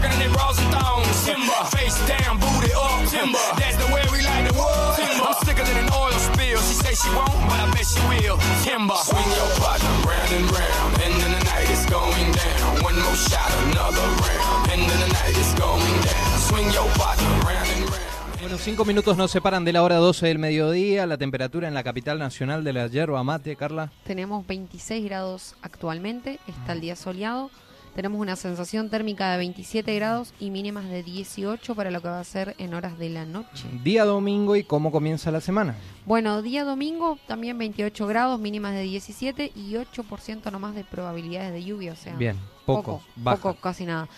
Off, twerking in their bras and thongs. Timber, face down, booty up. Timber, that's the way we like the world. Timber, I'm sicker than an oil spill. She say she won't, but I bet she will. Timber, swing your partner round and round, and then the night is going down. One more shot, another round, and then the night is going down. Swing your partner round and round. Bueno, cinco minutos nos separan de la hora 12 del mediodía. La temperatura en la capital nacional de la yerba mate, Carla. Tenemos 26 grados actualmente, está el día soleado. Tenemos una sensación térmica de 27 grados y mínimas de 18 para lo que va a ser en horas de la noche. Día domingo y cómo comienza la semana. Bueno, día domingo también 28 grados, mínimas de 17 y 8% nomás de probabilidades de lluvia, o sea, Bien, poco, baja. poco, casi nada.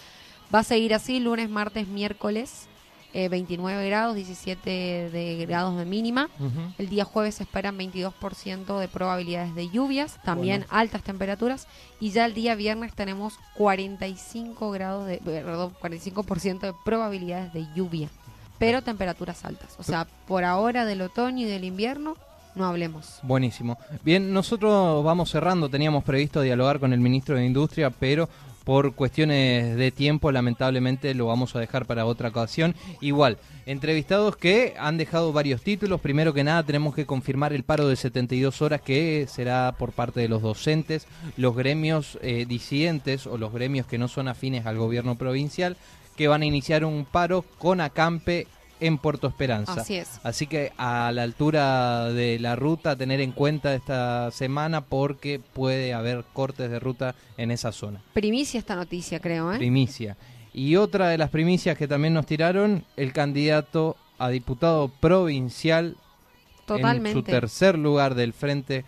Va a seguir así lunes, martes, miércoles, eh, 29 grados, 17 de grados de mínima. El día jueves se esperan 22% de probabilidades de lluvias, también altas temperaturas. Y ya el día viernes tenemos 45 grados de, perdón, 45% de probabilidades de lluvia, pero temperaturas altas. O sea, por ahora del otoño y del invierno no hablemos. Buenísimo. Bien, nosotros vamos cerrando. Teníamos previsto dialogar con el ministro de Industria, pero por cuestiones de tiempo, lamentablemente lo vamos a dejar para otra ocasión. Igual, entrevistados que han dejado varios títulos. Primero que nada, tenemos que confirmar el paro de 72 horas que será por parte de los docentes, los gremios eh, disidentes o los gremios que no son afines al gobierno provincial, que van a iniciar un paro con acampe en Puerto Esperanza. Así es. Así que a la altura de la ruta, tener en cuenta esta semana porque puede haber cortes de ruta en esa zona. Primicia esta noticia, creo, ¿eh? Primicia. Y otra de las primicias que también nos tiraron, el candidato a diputado provincial en su tercer lugar del frente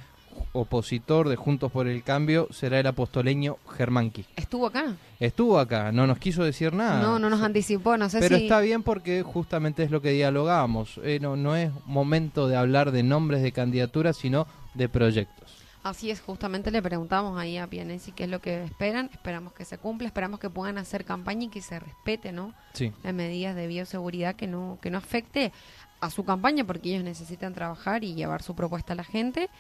opositor de Juntos por el Cambio será el apostoleño Germán Quispe. ¿Estuvo acá? Estuvo acá, no nos quiso decir nada. no, no nos anticipó, no sé Pero si... está bien porque justamente es lo que dialogábamos. Eh, no, no es momento de hablar de nombres de candidaturas, sino de proyectos. Así es, justamente le preguntamos ahí a Pianesi qué es lo que esperan. Esperamos que se cumpla, esperamos que puedan hacer campaña y que se respete, ¿no? Sí. Las medidas de bioseguridad que no, que no afecte a su campaña porque ellos necesitan trabajar y llevar su propuesta a la gente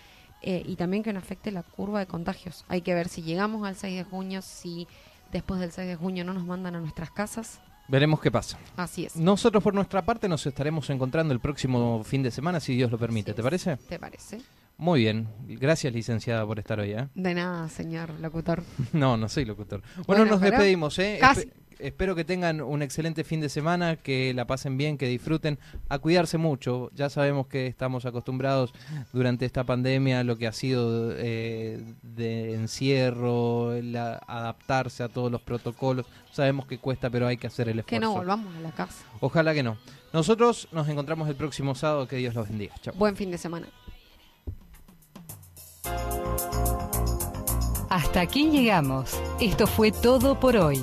eh, y también que no afecte la curva de contagios. Hay que ver si llegamos al 6 de junio, si después del 6 de junio no nos mandan a nuestras casas. Veremos qué pasa. Así es. Nosotros por nuestra parte nos estaremos encontrando el próximo fin de semana, si Dios lo permite. ¿Te parece? ¿Te parece? Muy bien. Gracias, licenciada, por estar hoy. ¿eh? De nada, señor locutor. No, no soy locutor. Bueno, Bueno, nos pero despedimos. ¿eh? casi. Espe- espero que tengan un excelente fin de semana, que la pasen bien, que disfruten, a cuidarse mucho. Ya sabemos que estamos acostumbrados durante esta pandemia a lo que ha sido eh, de encierro, el a- adaptarse a todos los protocolos. Sabemos que cuesta, pero hay que hacer el Que esfuerzo. no volvamos a la casa. Ojalá que no. Nosotros nos encontramos el próximo sábado. Que Dios los bendiga. Chao. Buen fin de semana. Hasta aquí llegamos. Esto fue todo por hoy.